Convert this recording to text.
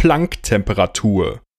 Planck-Temperatur